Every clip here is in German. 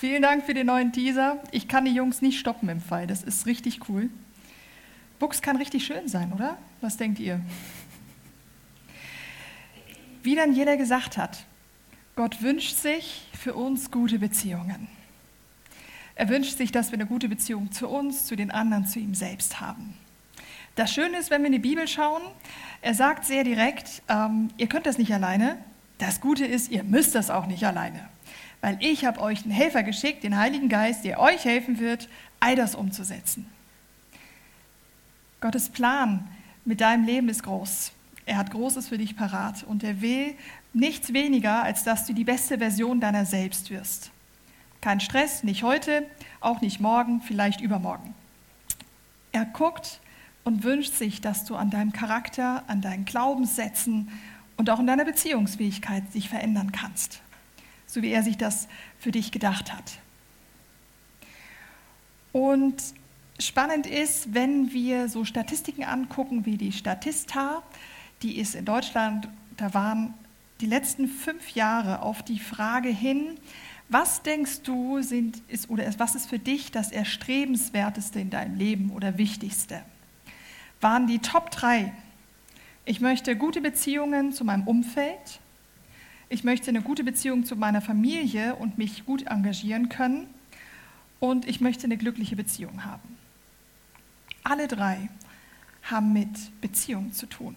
Vielen Dank für den neuen Teaser. Ich kann die Jungs nicht stoppen im Fall. Das ist richtig cool. Books kann richtig schön sein, oder? Was denkt ihr? Wie dann jeder gesagt hat, Gott wünscht sich für uns gute Beziehungen. Er wünscht sich, dass wir eine gute Beziehung zu uns, zu den anderen, zu ihm selbst haben. Das Schöne ist, wenn wir in die Bibel schauen, er sagt sehr direkt, ähm, ihr könnt das nicht alleine. Das Gute ist, ihr müsst das auch nicht alleine. Weil ich habe euch einen Helfer geschickt, den Heiligen Geist, der euch helfen wird, all das umzusetzen. Gottes Plan mit deinem Leben ist groß. Er hat Großes für dich parat und er will nichts weniger, als dass du die beste Version deiner selbst wirst. Kein Stress, nicht heute, auch nicht morgen, vielleicht übermorgen. Er guckt und wünscht sich, dass du an deinem Charakter, an deinen Glaubenssätzen und auch in deiner Beziehungsfähigkeit sich verändern kannst, so wie er sich das für dich gedacht hat. Und spannend ist, wenn wir so Statistiken angucken wie die Statista, die ist in Deutschland, da waren die letzten fünf Jahre auf die Frage hin, was denkst du, sind, ist, oder was ist für dich das Erstrebenswerteste in deinem Leben oder Wichtigste? Waren die Top drei. Ich möchte gute Beziehungen zu meinem Umfeld. Ich möchte eine gute Beziehung zu meiner Familie und mich gut engagieren können. Und ich möchte eine glückliche Beziehung haben. Alle drei haben mit Beziehung zu tun.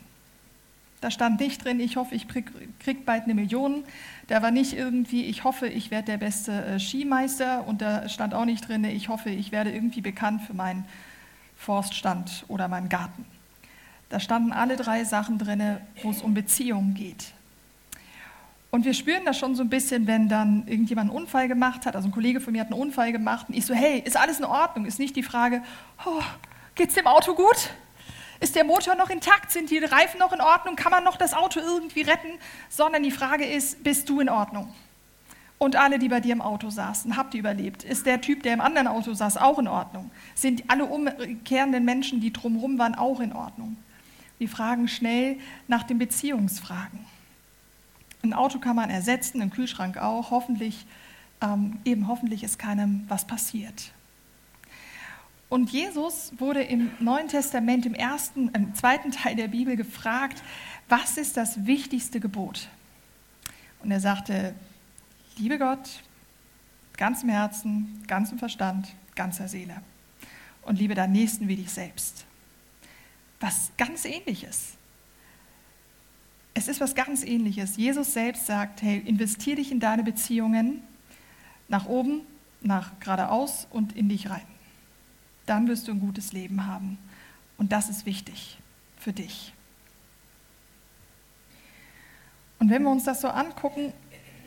Da stand nicht drin, ich hoffe, ich krieg, bald eine Million. Da war nicht irgendwie, ich hoffe, ich werde der beste äh, Skimeister. Und da stand auch nicht drin, ich hoffe, ich werde irgendwie bekannt für meinen Forststand oder meinen Garten. Da standen alle drei Sachen drin, wo es um Beziehungen geht. Und wir spüren das schon so ein bisschen, wenn dann irgendjemand einen Unfall gemacht hat. Also ein Kollege von mir hat einen Unfall gemacht und ich so, hey, ist alles in Ordnung? Ist nicht die Frage, oh, geht's dem Auto gut? Ist der Motor noch intakt? Sind die Reifen noch in Ordnung? Kann man noch das Auto irgendwie retten? Sondern die Frage ist, bist du in Ordnung? Und alle, die bei dir im Auto saßen, habt ihr überlebt? Ist der Typ, der im anderen Auto saß, auch in Ordnung? Sind alle umkehrenden Menschen, die drumherum waren, auch in Ordnung? Wir fragen schnell nach den Beziehungsfragen. Ein Auto kann man ersetzen, einen Kühlschrank auch. Hoffentlich, ähm, eben hoffentlich ist keinem was passiert. Und Jesus wurde im Neuen Testament, im ersten, im zweiten Teil der Bibel gefragt, was ist das wichtigste Gebot? Und er sagte, liebe Gott, ganzem Herzen, ganzem Verstand, ganzer Seele. Und liebe deinen Nächsten wie dich selbst. Was ganz ähnliches. Es ist was ganz ähnliches. Jesus selbst sagt, hey, investier dich in deine Beziehungen nach oben, nach geradeaus und in dich rein dann wirst du ein gutes Leben haben. Und das ist wichtig für dich. Und wenn wir uns das so angucken,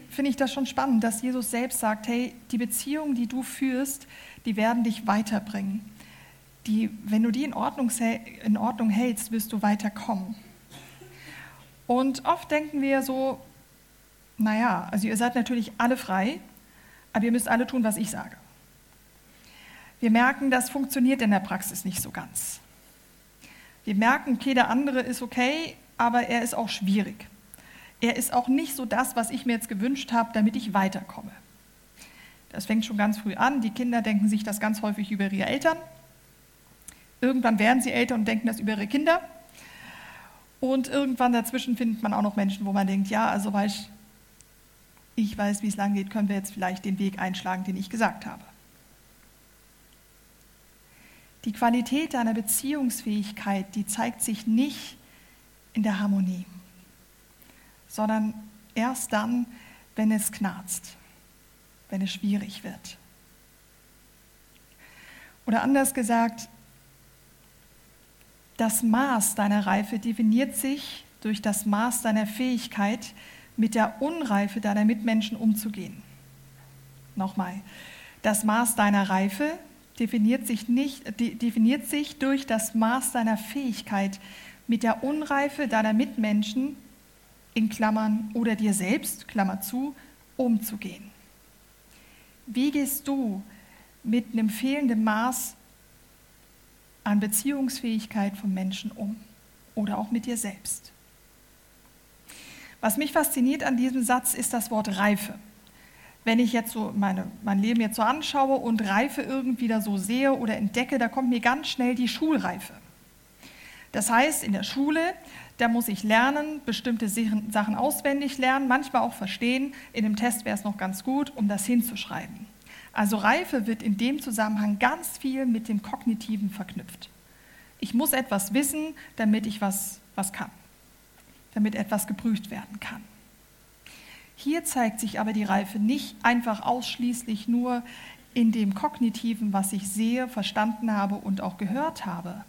finde ich das schon spannend, dass Jesus selbst sagt, hey, die Beziehungen, die du führst, die werden dich weiterbringen. Die, wenn du die in Ordnung, in Ordnung hältst, wirst du weiterkommen. Und oft denken wir so, naja, also ihr seid natürlich alle frei, aber ihr müsst alle tun, was ich sage. Wir merken, das funktioniert in der Praxis nicht so ganz. Wir merken, okay, der andere ist okay, aber er ist auch schwierig. Er ist auch nicht so das, was ich mir jetzt gewünscht habe, damit ich weiterkomme. Das fängt schon ganz früh an. Die Kinder denken sich das ganz häufig über ihre Eltern. Irgendwann werden sie älter und denken das über ihre Kinder. Und irgendwann dazwischen findet man auch noch Menschen, wo man denkt, ja, also weiß, ich weiß, wie es lang geht, können wir jetzt vielleicht den Weg einschlagen, den ich gesagt habe. Die Qualität deiner Beziehungsfähigkeit, die zeigt sich nicht in der Harmonie, sondern erst dann, wenn es knarzt, wenn es schwierig wird. Oder anders gesagt, das Maß deiner Reife definiert sich durch das Maß deiner Fähigkeit, mit der Unreife deiner Mitmenschen umzugehen. Nochmal, das Maß deiner Reife definiert sich, nicht, definiert sich durch das Maß deiner Fähigkeit, mit der Unreife deiner Mitmenschen in Klammern oder dir selbst, Klammer zu, umzugehen. Wie gehst du mit einem fehlenden Maß an Beziehungsfähigkeit von Menschen um oder auch mit dir selbst? Was mich fasziniert an diesem Satz ist das Wort Reife. wenn ich jetzt so meine, mein Leben jetzt so anschaue und Reife irgendwie da so sehe oder entdecke, da kommt mir ganz schnell die Schulreife. Das heißt, in der Schule, da muss ich lernen, bestimmte Sachen auswendig lernen, manchmal auch verstehen. In dem Test wäre es noch ganz gut, um das hinzuschreiben. Also Reife wird in dem Zusammenhang ganz viel mit dem Kognitiven verknüpft. Ich muss etwas wissen, damit ich was, was kann, damit etwas geprüft werden kann. Hier zeigt sich aber die Reife nicht einfach ausschließlich nur in dem Kognitiven, was ich sehe, verstanden habe und auch gehört habe.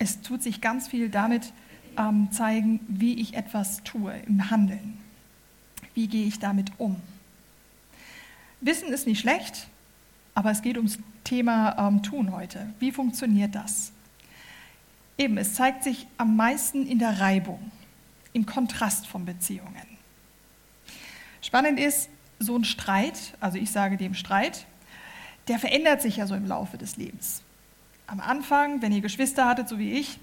Es tut sich ganz viel damit ähm, zeigen, wie ich etwas tue im Handeln. Wie gehe ich damit um? Wissen ist nicht schlecht, aber es geht ums Thema ähm, Tun heute. Wie funktioniert das? Eben, es zeigt sich am meisten in der Reibung, im Kontrast von Beziehungen. Spannend ist, so ein Streit, also ich sage dem Streit, der verändert sich ja so im Laufe des Lebens. Am Anfang, wenn ihr Geschwister hattet, so wie ich,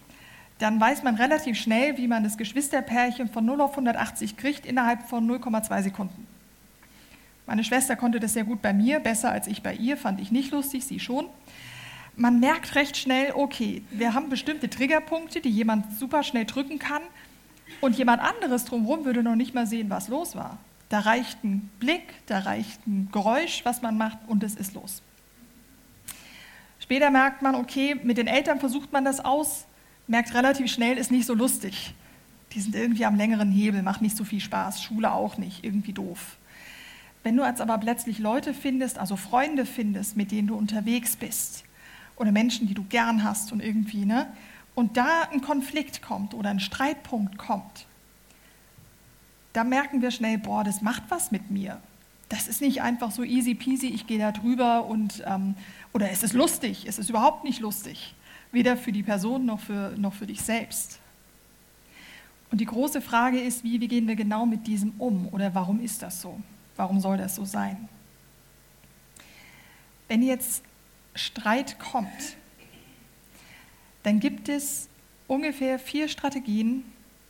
dann weiß man relativ schnell, wie man das Geschwisterpärchen von 0 auf 180 kriegt innerhalb von 0,2 Sekunden. Meine Schwester konnte das sehr gut bei mir, besser als ich bei ihr, fand ich nicht lustig, sie schon. Man merkt recht schnell, okay, wir haben bestimmte Triggerpunkte, die jemand super schnell drücken kann und jemand anderes drumherum würde noch nicht mal sehen, was los war. Da reicht ein Blick, da reicht ein Geräusch, was man macht und es ist los. Später merkt man, okay, mit den Eltern versucht man das aus, merkt relativ schnell, ist nicht so lustig. Die sind irgendwie am längeren Hebel, macht nicht so viel Spaß, Schule auch nicht, irgendwie doof. Wenn du jetzt aber plötzlich Leute findest, also Freunde findest, mit denen du unterwegs bist, oder Menschen, die du gern hast und irgendwie, ne, und da ein Konflikt kommt oder ein Streitpunkt kommt, da merken wir schnell, boah, das macht was mit mir. Das ist nicht einfach so easy peasy, ich gehe da drüber und, ähm, oder es ist lustig, es ist überhaupt nicht lustig. Weder für die Person noch für, noch für dich selbst. Und die große Frage ist, wie, wie gehen wir genau mit diesem um oder warum ist das so? Warum soll das so sein? Wenn jetzt Streit kommt, dann gibt es ungefähr vier Strategien,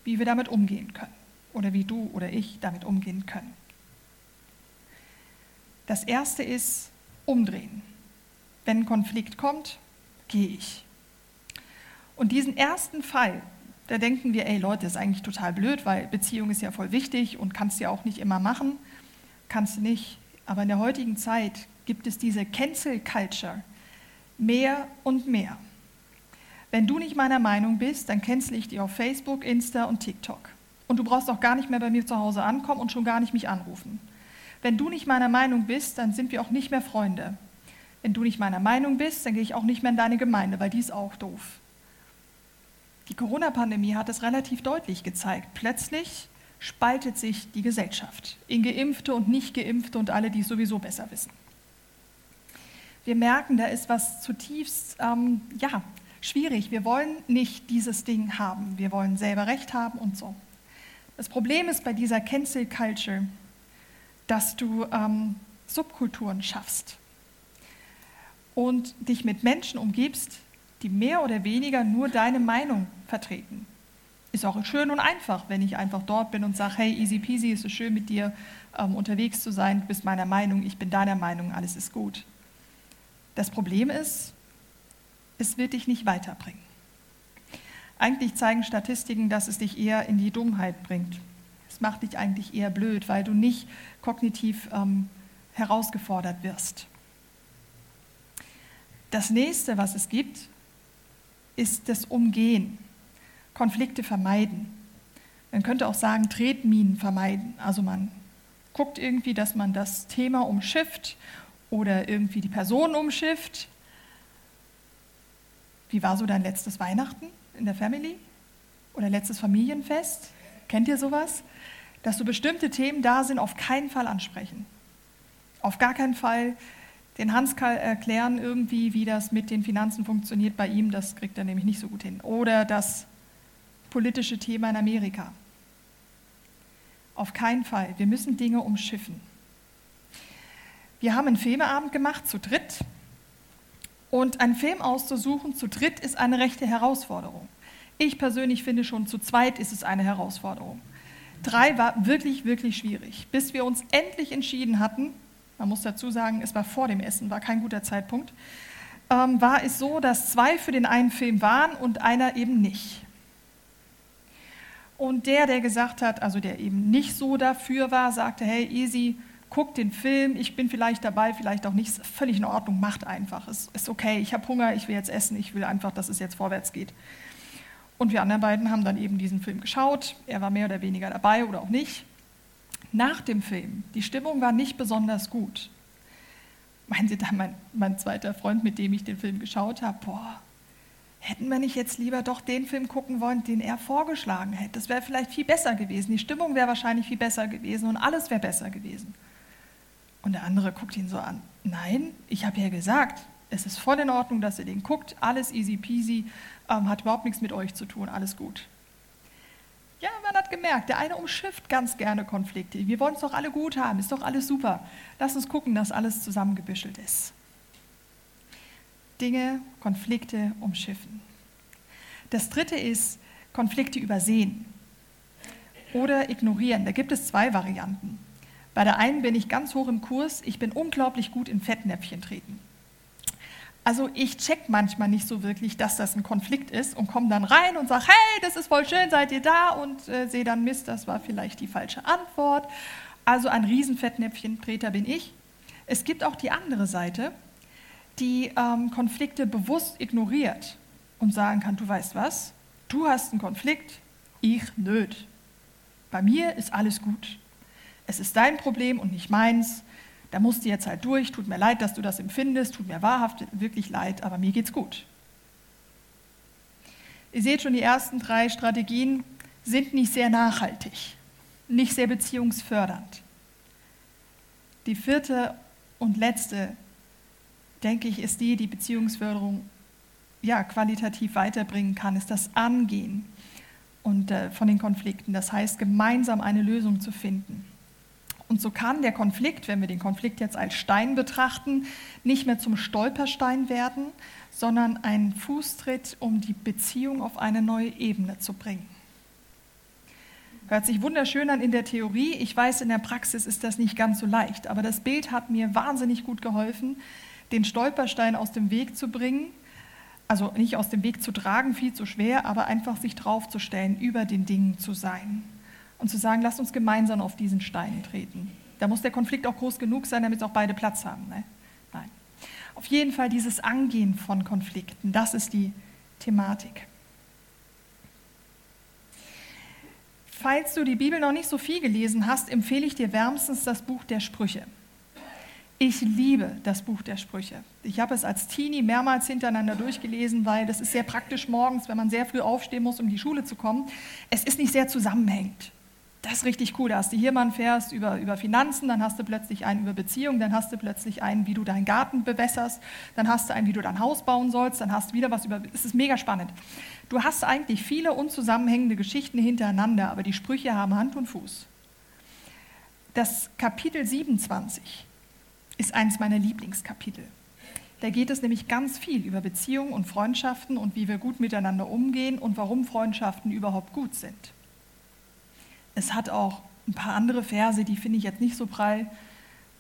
wie wir damit umgehen können oder wie du oder ich damit umgehen können. Das erste ist umdrehen. Wenn ein Konflikt kommt, gehe ich. Und diesen ersten Fall, da denken wir, ey Leute, das ist eigentlich total blöd, weil Beziehung ist ja voll wichtig und kannst ja auch nicht immer machen. Kannst du nicht. Aber in der heutigen Zeit gibt es diese Cancel Culture mehr und mehr. Wenn du nicht meiner Meinung bist, dann cancel ich dich auf Facebook, Insta und TikTok. Und du brauchst auch gar nicht mehr bei mir zu Hause ankommen und schon gar nicht mich anrufen. Wenn du nicht meiner Meinung bist, dann sind wir auch nicht mehr Freunde. Wenn du nicht meiner Meinung bist, dann gehe ich auch nicht mehr in deine Gemeinde, weil die ist auch doof. Die Corona-Pandemie hat es relativ deutlich gezeigt. Plötzlich spaltet sich die Gesellschaft in Geimpfte und Nicht-Geimpfte und alle, die es sowieso besser wissen. Wir merken, da ist was zutiefst ähm, ja, schwierig. Wir wollen nicht dieses Ding haben. Wir wollen selber Recht haben und so. Das Problem ist bei dieser Cancel Culture, dass du ähm, Subkulturen schaffst und dich mit Menschen umgibst, die mehr oder weniger nur deine Meinung vertreten. Ist auch schön und einfach, wenn ich einfach dort bin und sage, hey, easy peasy, ist es schön mit dir ähm, unterwegs zu sein, du bist meiner Meinung, ich bin deiner Meinung, alles ist gut. Das Problem ist, es wird dich nicht weiterbringen. Eigentlich zeigen Statistiken, dass es dich eher in die Dummheit bringt. Es macht dich eigentlich eher blöd, weil du nicht kognitiv ähm, herausgefordert wirst. Das nächste, was es gibt, ist das Umgehen, Konflikte vermeiden. Man könnte auch sagen, Tretminen vermeiden. Also man guckt irgendwie, dass man das Thema umschifft oder irgendwie die Person umschifft. Wie war so dein letztes Weihnachten? in der Family oder letztes Familienfest. Kennt ihr sowas? Dass so bestimmte Themen da sind, auf keinen Fall ansprechen. Auf gar keinen Fall den Hans erklären irgendwie, wie das mit den Finanzen funktioniert bei ihm. Das kriegt er nämlich nicht so gut hin. Oder das politische Thema in Amerika. Auf keinen Fall. Wir müssen Dinge umschiffen. Wir haben einen Filmeabend gemacht zu dritt und einen Film auszusuchen zu dritt ist eine rechte Herausforderung. Ich persönlich finde schon zu zweit ist es eine Herausforderung. Drei war wirklich, wirklich schwierig. Bis wir uns endlich entschieden hatten, man muss dazu sagen, es war vor dem Essen, war kein guter Zeitpunkt, ähm, war es so, dass zwei für den einen Film waren und einer eben nicht. Und der, der gesagt hat, also der eben nicht so dafür war, sagte, hey, easy, guck den Film, ich bin vielleicht dabei, vielleicht auch nicht, ist völlig in Ordnung, macht einfach, ist, ist okay, ich habe Hunger, ich will jetzt essen, ich will einfach, dass es jetzt vorwärts geht. Und wir anderen beiden haben dann eben diesen Film geschaut, er war mehr oder weniger dabei oder auch nicht. Nach dem Film, die Stimmung war nicht besonders gut. Meinen Sie da, mein, mein zweiter Freund, mit dem ich den Film geschaut habe, boah, hätten wir nicht jetzt lieber doch den Film gucken wollen, den er vorgeschlagen hätte? Das wäre vielleicht viel besser gewesen. Die Stimmung wäre wahrscheinlich viel besser gewesen und alles wäre besser gewesen. Und der andere guckt ihn so an. Nein, ich habe ja gesagt, es ist voll in Ordnung, dass ihr den guckt. Alles easy peasy, ähm, hat überhaupt nichts mit euch zu tun, alles gut. Ja, man hat gemerkt, der eine umschifft ganz gerne Konflikte. Wir wollen es doch alle gut haben, ist doch alles super. Lass uns gucken, dass alles zusammengebüschelt ist. Dinge, Konflikte umschiffen. Das dritte ist Konflikte übersehen oder ignorieren. Da gibt es zwei Varianten. Bei der einen bin ich ganz hoch im Kurs, ich bin unglaublich gut in Fettnäpfchen treten. Also ich check manchmal nicht so wirklich, dass das ein Konflikt ist und komme dann rein und sage, hey, das ist voll schön, seid ihr da? Und äh, sehe dann, Mist, das war vielleicht die falsche Antwort. Also ein Riesenfettnäpfchen-Treter bin ich. Es gibt auch die andere Seite, die ähm, Konflikte bewusst ignoriert und sagen kann, du weißt was, du hast einen Konflikt, ich nöt. Bei mir ist alles gut. Es ist dein Problem und nicht meins. Da musst du jetzt halt durch. Tut mir leid, dass du das empfindest. Tut mir wahrhaft wirklich leid, aber mir geht's gut. Ihr seht schon, die ersten drei Strategien sind nicht sehr nachhaltig, nicht sehr beziehungsfördernd. Die vierte und letzte denke ich, ist die, die Beziehungsförderung ja, qualitativ weiterbringen kann, ist das Angehen und, äh, von den Konflikten. Das heißt, gemeinsam eine Lösung zu finden. Und so kann der Konflikt, wenn wir den Konflikt jetzt als Stein betrachten, nicht mehr zum Stolperstein werden, sondern ein Fußtritt, um die Beziehung auf eine neue Ebene zu bringen. Hört sich wunderschön an in der Theorie. Ich weiß, in der Praxis ist das nicht ganz so leicht, aber das Bild hat mir wahnsinnig gut geholfen, den Stolperstein aus dem Weg zu bringen, also nicht aus dem Weg zu tragen, viel zu schwer, aber einfach sich draufzustellen, über den Dingen zu sein und zu sagen, lasst uns gemeinsam auf diesen Stein treten. Da muss der Konflikt auch groß genug sein, damit auch beide Platz haben. Ne? Nein. Auf jeden Fall dieses Angehen von Konflikten, das ist die Thematik. Falls du die Bibel noch nicht so viel gelesen hast, empfehle ich dir wärmstens das Buch der Sprüche. Ich liebe das Buch der Sprüche. Ich habe es als Teenie mehrmals hintereinander durchgelesen, weil das ist sehr praktisch morgens, wenn man sehr früh aufstehen muss, um die Schule zu kommen. Es ist nicht sehr zusammenhängend. Das ist richtig cool. Da hast du hier mal einen Vers über, über Finanzen, dann hast du plötzlich einen über Beziehungen, dann hast du plötzlich einen, wie du deinen Garten bewässerst, dann hast du einen, wie du dein Haus bauen sollst, dann hast du wieder was über. Es ist mega spannend. Du hast eigentlich viele unzusammenhängende Geschichten hintereinander, aber die Sprüche haben Hand und Fuß. Das Kapitel 27 ist eines meiner Lieblingskapitel. Da geht es nämlich ganz viel über Beziehungen und Freundschaften und wie wir gut miteinander umgehen und warum Freundschaften überhaupt gut sind. Es hat auch ein paar andere Verse, die finde ich jetzt nicht so prall.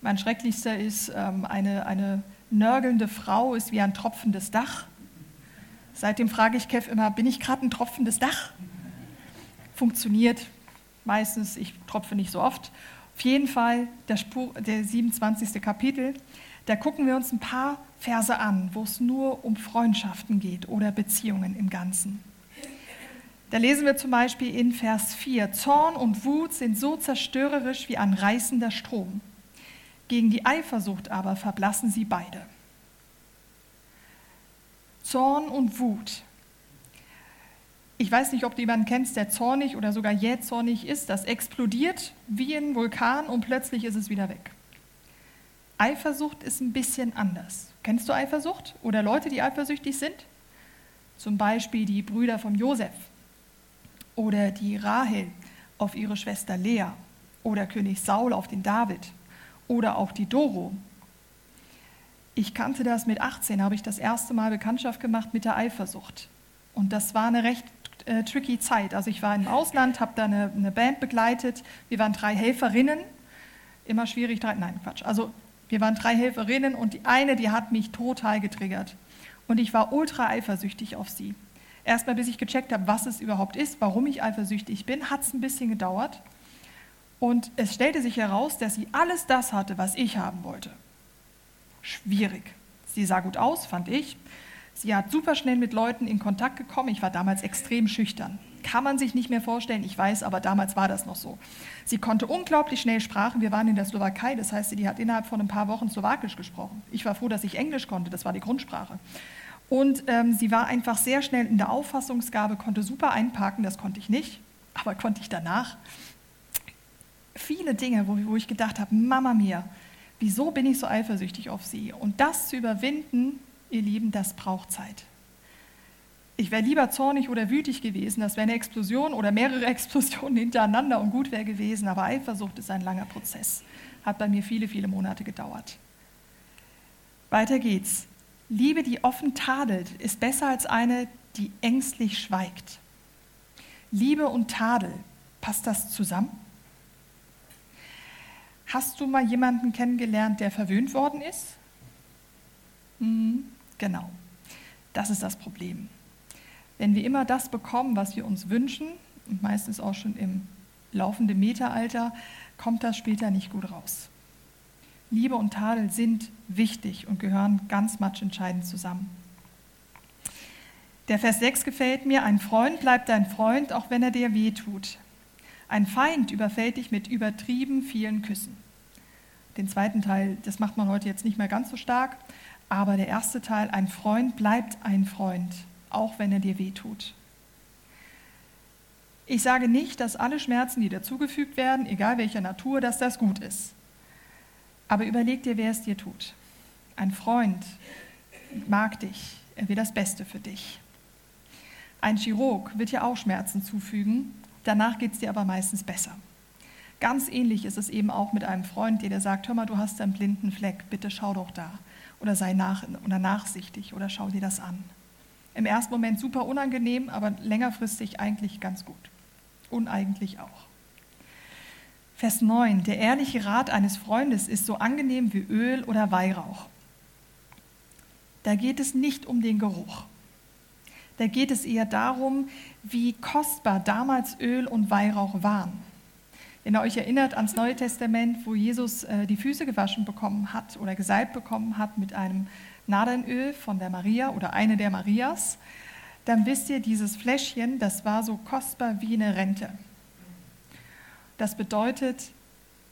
Mein schrecklichster ist, ähm, eine, eine nörgelnde Frau ist wie ein tropfendes Dach. Seitdem frage ich Kev immer, bin ich gerade ein tropfendes Dach? Funktioniert meistens, ich tropfe nicht so oft. Auf jeden Fall der, Spur, der 27. Kapitel, da gucken wir uns ein paar Verse an, wo es nur um Freundschaften geht oder Beziehungen im Ganzen. Da lesen wir zum Beispiel in Vers 4, Zorn und Wut sind so zerstörerisch wie ein reißender Strom. Gegen die Eifersucht aber verblassen sie beide. Zorn und Wut ich weiß nicht, ob du jemanden kennst, der zornig oder sogar jähzornig ist. Das explodiert wie ein Vulkan und plötzlich ist es wieder weg. Eifersucht ist ein bisschen anders. Kennst du Eifersucht oder Leute, die eifersüchtig sind? Zum Beispiel die Brüder von Josef oder die Rahel auf ihre Schwester Lea oder König Saul auf den David oder auch die Doro. Ich kannte das mit 18, habe ich das erste Mal Bekanntschaft gemacht mit der Eifersucht. Und das war eine recht äh, tricky Zeit. Also ich war im Ausland, habe da eine, eine, Band begleitet. Wir waren drei Helferinnen. Immer schwierig, drei, nein, Quatsch. Also wir waren drei Helferinnen und die eine, die hat mich total getriggert. Und ich war ultra eifersüchtig auf sie. Erstmal, bis ich gecheckt habe, was es überhaupt ist, warum ich eifersüchtig bin, hat es ein bisschen gedauert. Und es stellte sich heraus, dass sie alles das hatte, was ich haben wollte. Schwierig. Sie sah gut aus, fand ich. Sie hat super schnell mit Leuten in Kontakt gekommen. Ich war damals extrem schüchtern. Kann man sich nicht mehr vorstellen, ich weiß, aber damals war das noch so. Sie konnte unglaublich schnell Sprachen. Wir waren in der Slowakei, das heißt, die hat innerhalb von ein paar Wochen Slowakisch gesprochen. Ich war froh, dass ich Englisch konnte, das war die Grundsprache. Und ähm, sie war einfach sehr schnell in der Auffassungsgabe, konnte super einparken, das konnte ich nicht, aber konnte ich danach. Viele Dinge, wo, wo ich gedacht habe, Mama mia, wieso bin ich so eifersüchtig auf sie? Und das zu überwinden, ihr Lieben, das braucht Zeit. Ich wäre lieber zornig oder wütig gewesen, das wäre eine Explosion oder mehrere Explosionen hintereinander und gut wäre gewesen, aber Eifersucht ist ein langer Prozess. Hat bei mir viele, viele Monate gedauert. Weiter geht's. Liebe, die offen tadelt, ist besser als eine, die ängstlich schweigt. Liebe und Tadel, passt das zusammen? Hast du mal jemanden kennengelernt, der verwöhnt worden ist? Mhm, genau, das ist das Problem. Wenn wir immer das bekommen, was wir uns wünschen, und meistens auch schon im laufenden Meteralter, kommt das später nicht gut raus. Liebe und Tadel sind wichtig und gehören ganz matchentscheidend zusammen. Der Vers 6 gefällt mir, ein Freund bleibt dein Freund, auch wenn er dir weh tut. Ein Feind überfällt dich mit übertrieben vielen Küssen. Den zweiten Teil, das macht man heute jetzt nicht mehr ganz so stark, aber der erste Teil, ein Freund bleibt ein Freund, auch wenn er dir weh tut. Ich sage nicht, dass alle Schmerzen, die dazugefügt werden, egal welcher Natur, dass das gut ist. Aber überleg dir, wer es dir tut. Ein Freund mag dich, er will das Beste für dich. Ein Chirurg wird dir auch Schmerzen zufügen, danach geht es dir aber meistens besser. Ganz ähnlich ist es eben auch mit einem Freund, der dir sagt, hör mal, du hast einen blinden Fleck, bitte schau doch da. Oder sei nach, oder nachsichtig oder schau dir das an. Im ersten Moment super unangenehm, aber längerfristig eigentlich ganz gut. Uneigentlich auch. Vers 9. Der ehrliche Rat eines Freundes ist so angenehm wie Öl oder Weihrauch. Da geht es nicht um den Geruch. Da geht es eher darum, wie kostbar damals Öl und Weihrauch waren. Wenn ihr euch erinnert ans Neue Testament, wo Jesus äh, die Füße gewaschen bekommen hat oder gesalbt bekommen hat mit einem Nadelnöl von der Maria oder eine der Marias, dann wisst ihr, dieses Fläschchen, das war so kostbar wie eine Rente. Das bedeutet,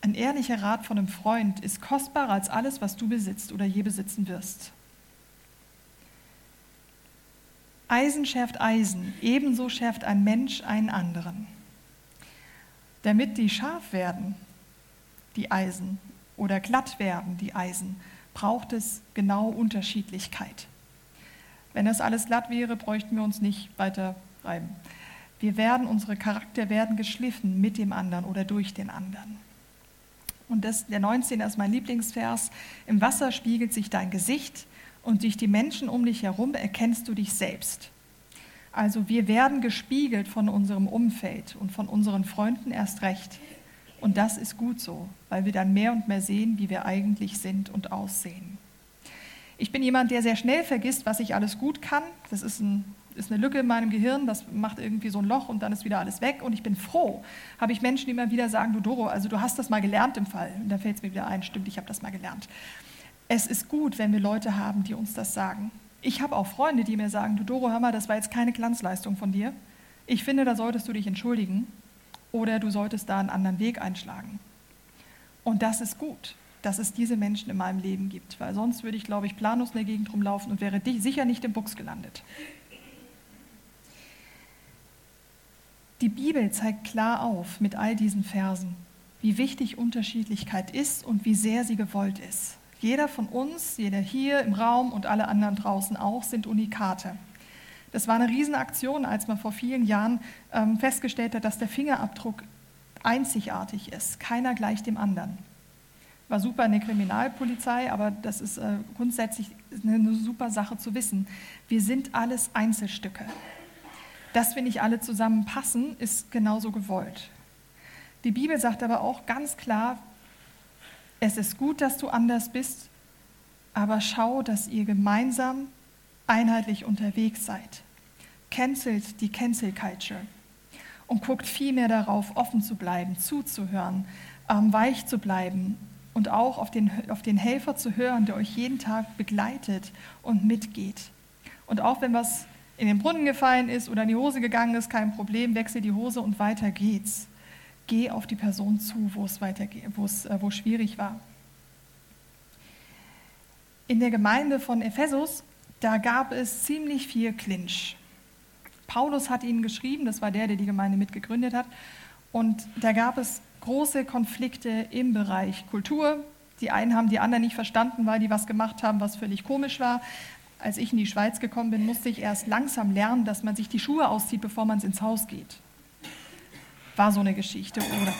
ein ehrlicher Rat von einem Freund ist kostbarer als alles, was du besitzt oder je besitzen wirst. Eisen schärft Eisen, ebenso schärft ein Mensch einen anderen. Damit die scharf werden, die Eisen, oder glatt werden, die Eisen, braucht es genau Unterschiedlichkeit. Wenn das alles glatt wäre, bräuchten wir uns nicht weiter reiben. Wir werden, unsere Charakter werden geschliffen mit dem anderen oder durch den anderen. Und das, der 19. ist mein Lieblingsvers. Im Wasser spiegelt sich dein Gesicht und durch die Menschen um dich herum erkennst du dich selbst. Also wir werden gespiegelt von unserem Umfeld und von unseren Freunden erst recht. Und das ist gut so, weil wir dann mehr und mehr sehen, wie wir eigentlich sind und aussehen. Ich bin jemand, der sehr schnell vergisst, was ich alles gut kann. Das ist ein ist eine Lücke in meinem Gehirn, das macht irgendwie so ein Loch und dann ist wieder alles weg. Und ich bin froh, habe ich Menschen, die immer wieder sagen, du Doro, also du hast das mal gelernt im Fall. Und da fällt es mir wieder ein, stimmt, ich habe das mal gelernt. Es ist gut, wenn wir Leute haben, die uns das sagen. Ich habe auch Freunde, die mir sagen, du Doro, hör mal, das war jetzt keine Glanzleistung von dir. Ich finde, da solltest du dich entschuldigen oder du solltest da einen anderen Weg einschlagen. Und das ist gut, dass es diese Menschen in meinem Leben gibt, weil sonst würde ich, glaube ich, planlos in der Gegend rumlaufen und wäre sicher nicht im Buchs gelandet. Die Bibel zeigt klar auf mit all diesen Versen, wie wichtig Unterschiedlichkeit ist und wie sehr sie gewollt ist. Jeder von uns, jeder hier im Raum und alle anderen draußen auch, sind Unikate. Das war eine Riesenaktion, als man vor vielen Jahren ähm, festgestellt hat, dass der Fingerabdruck einzigartig ist. Keiner gleicht dem anderen. War super in der Kriminalpolizei, aber das ist äh, grundsätzlich eine, eine super Sache zu wissen. Wir sind alles Einzelstücke. Dass wir nicht alle zusammenpassen, ist genauso gewollt. Die Bibel sagt aber auch ganz klar, es ist gut, dass du anders bist, aber schau, dass ihr gemeinsam einheitlich unterwegs seid. Cancelt die Cancel Culture und guckt vielmehr darauf, offen zu bleiben, zuzuhören, ähm, weich zu bleiben und auch auf den, auf den Helfer zu hören, der euch jeden Tag begleitet und mitgeht. Und auch wenn was in den Brunnen gefallen ist oder in die Hose gegangen ist, kein Problem, wechsel die Hose und weiter geht's. Geh auf die Person zu, wo es, weitergeht, wo es, äh, wo schwierig war. In der Gemeinde von Ephesus, da gab es ziemlich viel Clinch. Paulus hat ihnen geschrieben, das war der, der die Gemeinde mitgegründet hat. Und da gab es große Konflikte im Bereich Kultur. Die einen haben die anderen nicht verstanden, weil die was gemacht haben, was völlig komisch war. Als ich in die Schweiz gekommen bin, musste ich erst langsam lernen, dass man sich die Schuhe auszieht, bevor man ins Haus geht. War so eine Geschichte, oder?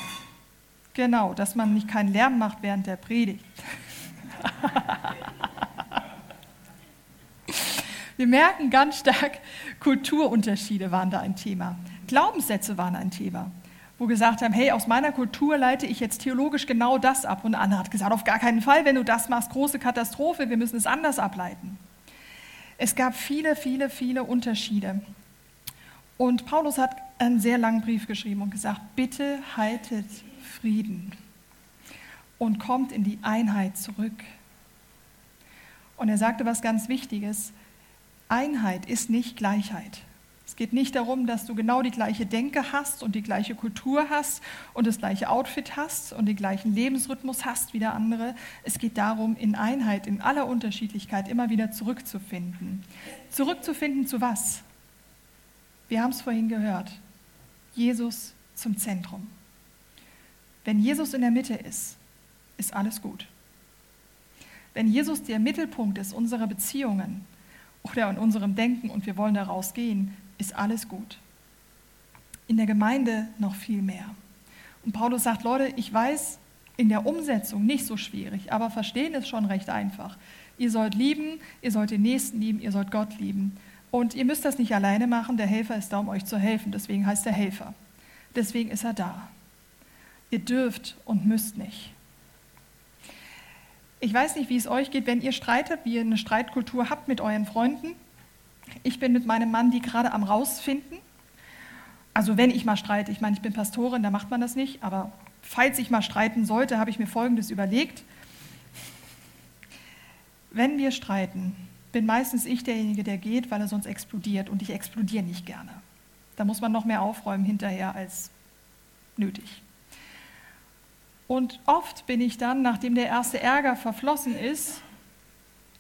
Genau, dass man nicht keinen Lärm macht während der Predigt. Wir merken ganz stark, Kulturunterschiede waren da ein Thema. Glaubenssätze waren ein Thema, wo gesagt haben, hey, aus meiner Kultur leite ich jetzt theologisch genau das ab. Und andere hat gesagt, auf gar keinen Fall, wenn du das machst, große Katastrophe, wir müssen es anders ableiten. Es gab viele, viele, viele Unterschiede. Und Paulus hat einen sehr langen Brief geschrieben und gesagt, bitte haltet Frieden und kommt in die Einheit zurück. Und er sagte was ganz Wichtiges, Einheit ist nicht Gleichheit. Es geht nicht darum, dass du genau die gleiche Denke hast und die gleiche Kultur hast und das gleiche Outfit hast und den gleichen Lebensrhythmus hast wie der andere. Es geht darum, in Einheit, in aller Unterschiedlichkeit immer wieder zurückzufinden. Zurückzufinden zu was? Wir haben es vorhin gehört. Jesus zum Zentrum. Wenn Jesus in der Mitte ist, ist alles gut. Wenn Jesus der Mittelpunkt ist unserer Beziehungen, oder in unserem Denken und wir wollen daraus gehen, ist alles gut. In der Gemeinde noch viel mehr. Und Paulus sagt, Leute, ich weiß, in der Umsetzung nicht so schwierig, aber verstehen ist schon recht einfach. Ihr sollt lieben, ihr sollt den Nächsten lieben, ihr sollt Gott lieben. Und ihr müsst das nicht alleine machen, der Helfer ist da, um euch zu helfen, deswegen heißt er Helfer. Deswegen ist er da. Ihr dürft und müsst nicht. Ich weiß nicht, wie es euch geht, wenn ihr streitet, wie ihr eine Streitkultur habt mit euren Freunden. Ich bin mit meinem Mann die gerade am rausfinden. Also wenn ich mal streite, ich meine, ich bin Pastorin, da macht man das nicht, aber falls ich mal streiten sollte, habe ich mir Folgendes überlegt. Wenn wir streiten, bin meistens ich derjenige, der geht, weil er sonst explodiert und ich explodiere nicht gerne. Da muss man noch mehr aufräumen hinterher als nötig. Und oft bin ich dann, nachdem der erste Ärger verflossen ist,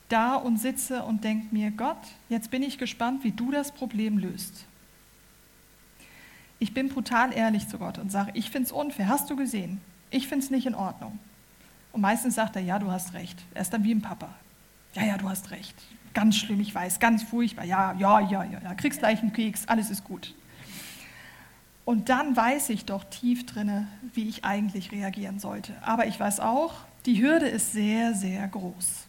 da und sitze und denke mir, Gott, jetzt bin ich gespannt, wie du das Problem löst. Ich bin brutal ehrlich zu Gott und sage, ich finde es unfair, hast du gesehen? Ich finde es nicht in Ordnung. Und meistens sagt er, ja, du hast recht. Er ist dann wie ein Papa. Ja, ja, du hast recht. Ganz schlimm, ich weiß, ganz furchtbar. Ja, ja, ja, ja, ja. kriegst gleich einen Keks, alles ist gut. Und dann weiß ich doch tief drinne, wie ich eigentlich reagieren sollte. Aber ich weiß auch, die Hürde ist sehr, sehr groß.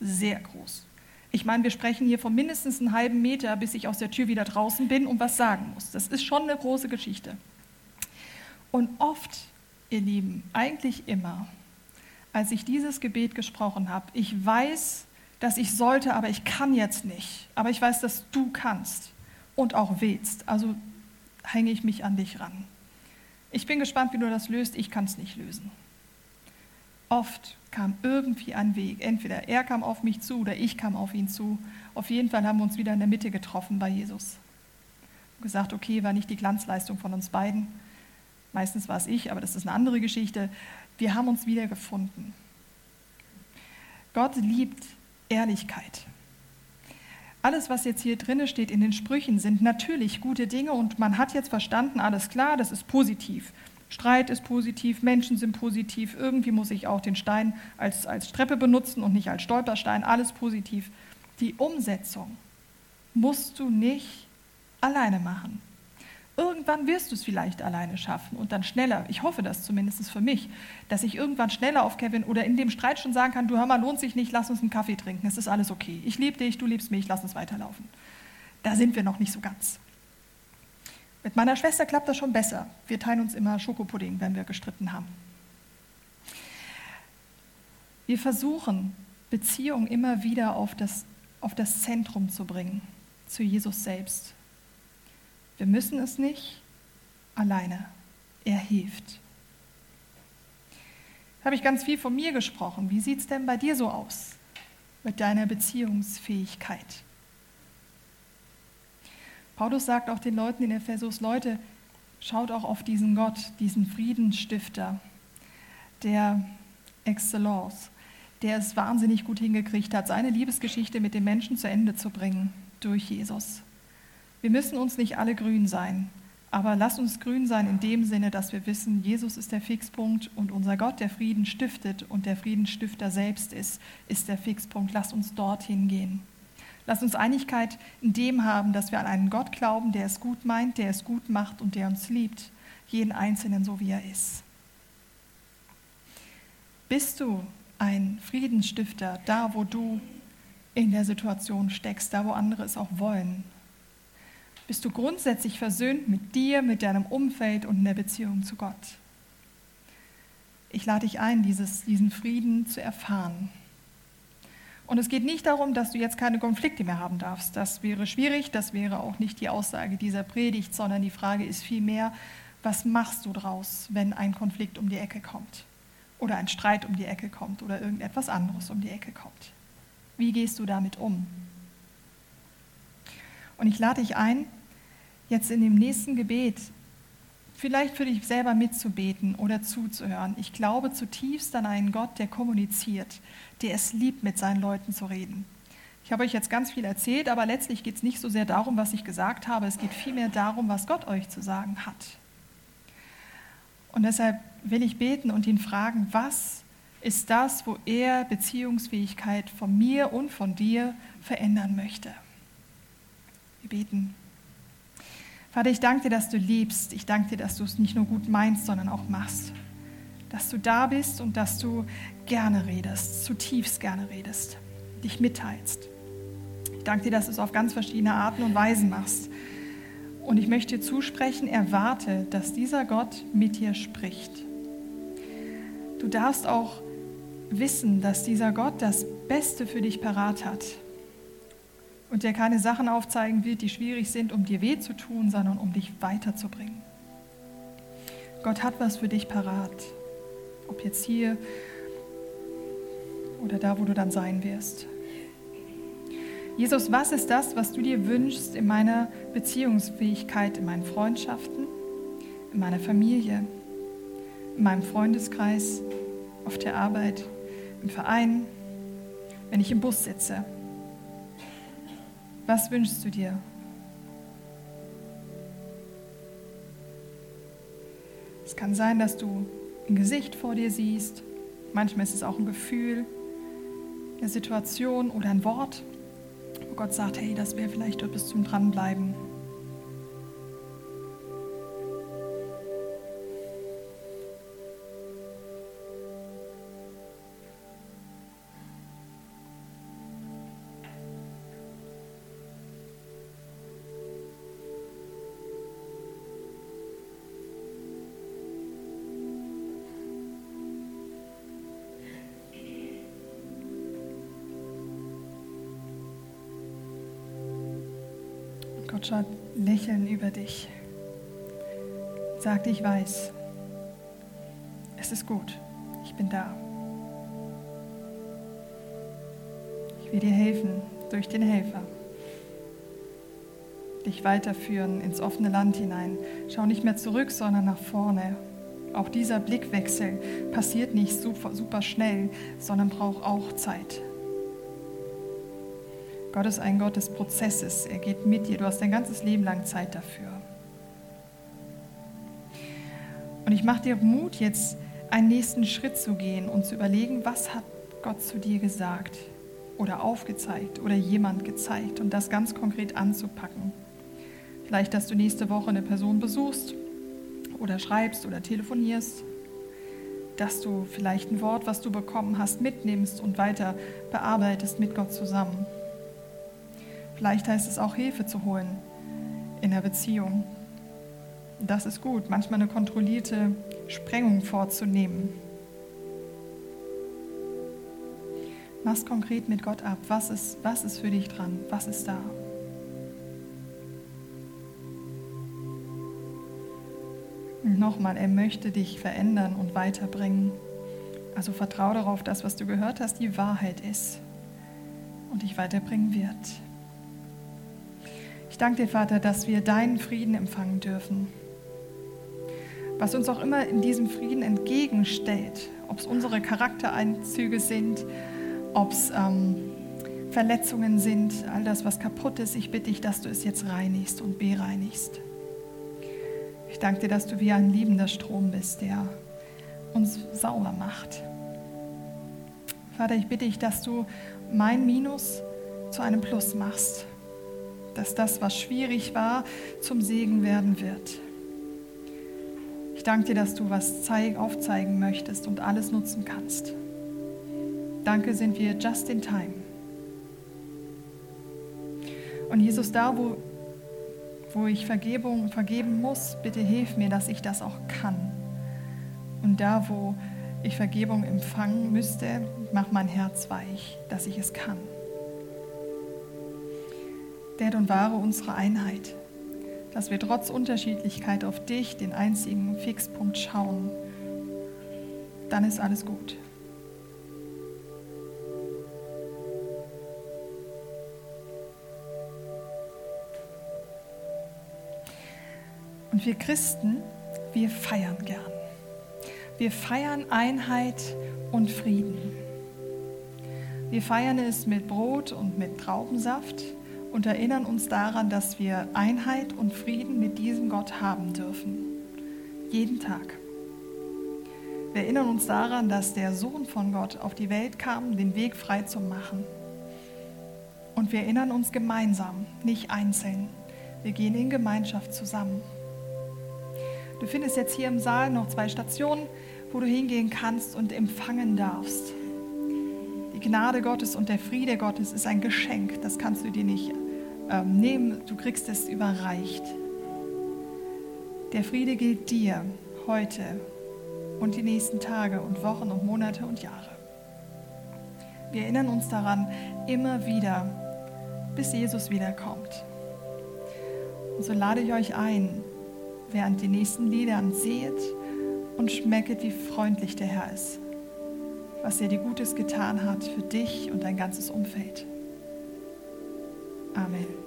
Sehr groß. Ich meine, wir sprechen hier von mindestens einem halben Meter, bis ich aus der Tür wieder draußen bin und was sagen muss. Das ist schon eine große Geschichte. Und oft, ihr Lieben, eigentlich immer, als ich dieses Gebet gesprochen habe, ich weiß, dass ich sollte, aber ich kann jetzt nicht. Aber ich weiß, dass du kannst und auch willst. Also hänge ich mich an dich ran. Ich bin gespannt, wie du das löst. Ich kann es nicht lösen. Oft kam irgendwie ein Weg. Entweder er kam auf mich zu oder ich kam auf ihn zu. Auf jeden Fall haben wir uns wieder in der Mitte getroffen bei Jesus. Und gesagt, okay, war nicht die Glanzleistung von uns beiden. Meistens war es ich, aber das ist eine andere Geschichte. Wir haben uns wieder gefunden. Gott liebt Ehrlichkeit. Alles, was jetzt hier drin steht in den Sprüchen, sind natürlich gute Dinge und man hat jetzt verstanden, alles klar, das ist positiv. Streit ist positiv, Menschen sind positiv, irgendwie muss ich auch den Stein als, als Treppe benutzen und nicht als Stolperstein, alles positiv. Die Umsetzung musst du nicht alleine machen. Irgendwann wirst du es vielleicht alleine schaffen und dann schneller. Ich hoffe das zumindest für mich, dass ich irgendwann schneller auf Kevin oder in dem Streit schon sagen kann, du hör mal, lohnt sich nicht, lass uns einen Kaffee trinken, es ist alles okay. Ich liebe dich, du liebst mich, lass uns weiterlaufen. Da sind wir noch nicht so ganz. Mit meiner Schwester klappt das schon besser. Wir teilen uns immer Schokopudding, wenn wir gestritten haben. Wir versuchen, Beziehung immer wieder auf das, auf das Zentrum zu bringen, zu Jesus selbst. Wir müssen es nicht alleine. Er hilft. Habe ich ganz viel von mir gesprochen. Wie sieht es denn bei dir so aus mit deiner Beziehungsfähigkeit? Paulus sagt auch den Leuten in Ephesus, Leute, schaut auch auf diesen Gott, diesen Friedensstifter, der Excellence, der es wahnsinnig gut hingekriegt hat, seine Liebesgeschichte mit den Menschen zu Ende zu bringen durch Jesus. Wir müssen uns nicht alle grün sein, aber lass uns grün sein in dem Sinne, dass wir wissen, Jesus ist der Fixpunkt und unser Gott, der Frieden stiftet und der Friedensstifter selbst ist, ist der Fixpunkt. Lass uns dorthin gehen. Lass uns Einigkeit in dem haben, dass wir an einen Gott glauben, der es gut meint, der es gut macht und der uns liebt, jeden Einzelnen so wie er ist. Bist du ein Friedensstifter da, wo du in der Situation steckst, da, wo andere es auch wollen? Bist du grundsätzlich versöhnt mit dir, mit deinem Umfeld und in der Beziehung zu Gott? Ich lade dich ein, dieses, diesen Frieden zu erfahren. Und es geht nicht darum, dass du jetzt keine Konflikte mehr haben darfst. Das wäre schwierig, das wäre auch nicht die Aussage dieser Predigt, sondern die Frage ist vielmehr, was machst du draus, wenn ein Konflikt um die Ecke kommt? oder ein Streit um die Ecke kommt oder irgendetwas anderes um die Ecke kommt. Wie gehst du damit um? Und ich lade dich ein, jetzt in dem nächsten Gebet vielleicht für dich selber mitzubeten oder zuzuhören. Ich glaube zutiefst an einen Gott, der kommuniziert, der es liebt, mit seinen Leuten zu reden. Ich habe euch jetzt ganz viel erzählt, aber letztlich geht es nicht so sehr darum, was ich gesagt habe, es geht vielmehr darum, was Gott euch zu sagen hat. Und deshalb will ich beten und ihn fragen, was ist das, wo er Beziehungsfähigkeit von mir und von dir verändern möchte. Wir beten. Vater, ich danke dir, dass du liebst. Ich danke dir, dass du es nicht nur gut meinst, sondern auch machst. Dass du da bist und dass du gerne redest, zutiefst gerne redest, dich mitteilst. Ich danke dir, dass du es auf ganz verschiedene Arten und Weisen machst. Und ich möchte dir zusprechen, erwarte, dass dieser Gott mit dir spricht. Du darfst auch wissen, dass dieser Gott das Beste für dich parat hat und der keine Sachen aufzeigen wird, die schwierig sind, um dir weh zu tun, sondern um dich weiterzubringen. Gott hat was für dich parat, ob jetzt hier oder da, wo du dann sein wirst. Jesus, was ist das, was du dir wünschst in meiner Beziehungsfähigkeit, in meinen Freundschaften, in meiner Familie, in meinem Freundeskreis, auf der Arbeit, im Verein, wenn ich im Bus sitze? Was wünschst du dir? Es kann sein, dass du ein Gesicht vor dir siehst. Manchmal ist es auch ein Gefühl, eine Situation oder ein Wort wo Gott sagt, hey, das wäre vielleicht etwas zum Dranbleiben. Gott schaut lächeln über dich. Sagt, ich weiß, es ist gut, ich bin da. Ich will dir helfen durch den Helfer. Dich weiterführen ins offene Land hinein. Schau nicht mehr zurück, sondern nach vorne. Auch dieser Blickwechsel passiert nicht super, super schnell, sondern braucht auch Zeit. Gott ist ein Gott des Prozesses. Er geht mit dir. Du hast dein ganzes Leben lang Zeit dafür. Und ich mache dir Mut, jetzt einen nächsten Schritt zu gehen und zu überlegen, was hat Gott zu dir gesagt oder aufgezeigt oder jemand gezeigt und das ganz konkret anzupacken. Vielleicht, dass du nächste Woche eine Person besuchst oder schreibst oder telefonierst, dass du vielleicht ein Wort, was du bekommen hast, mitnimmst und weiter bearbeitest mit Gott zusammen. Vielleicht heißt es auch Hilfe zu holen in der Beziehung. das ist gut, manchmal eine kontrollierte Sprengung vorzunehmen. Mach's konkret mit Gott ab. Was ist, was ist für dich dran? Was ist da? Nochmal, er möchte dich verändern und weiterbringen. Also vertraue darauf, dass was du gehört hast, die Wahrheit ist und dich weiterbringen wird. Ich danke dir, Vater, dass wir deinen Frieden empfangen dürfen. Was uns auch immer in diesem Frieden entgegenstellt, ob es unsere Charaktereinzüge sind, ob es ähm, Verletzungen sind, all das, was kaputt ist, ich bitte dich, dass du es jetzt reinigst und bereinigst. Ich danke dir, dass du wie ein liebender Strom bist, der uns sauber macht. Vater, ich bitte dich, dass du mein Minus zu einem Plus machst, dass das, was schwierig war, zum Segen werden wird. Ich danke dir, dass du was zeig, aufzeigen möchtest und alles nutzen kannst. Danke, sind wir just in time. Und Jesus, da, wo, wo ich Vergebung vergeben muss, bitte hilf mir, dass ich das auch kann. Und da, wo ich Vergebung empfangen müsste, mach mein Herz weich, dass ich es kann. Dad und wahre unsere Einheit, dass wir trotz Unterschiedlichkeit auf dich, den einzigen Fixpunkt, schauen. Dann ist alles gut. Und wir Christen, wir feiern gern. Wir feiern Einheit und Frieden. Wir feiern es mit Brot und mit Traubensaft und erinnern uns daran, dass wir Einheit und Frieden mit diesem Gott haben dürfen. Jeden Tag. Wir erinnern uns daran, dass der Sohn von Gott auf die Welt kam, den Weg frei zu machen. Und wir erinnern uns gemeinsam, nicht einzeln. Wir gehen in Gemeinschaft zusammen. Du findest jetzt hier im Saal noch zwei Stationen, wo du hingehen kannst und empfangen darfst. Die Gnade Gottes und der Friede Gottes ist ein Geschenk, das kannst du dir nicht ähm, nehmen, du kriegst es überreicht. Der Friede gilt dir heute und die nächsten Tage und Wochen und Monate und Jahre. Wir erinnern uns daran immer wieder, bis Jesus wiederkommt. Und so lade ich euch ein, während die nächsten Liedern seht und schmecket, wie freundlich der Herr ist, was er dir Gutes getan hat für dich und dein ganzes Umfeld. Amen.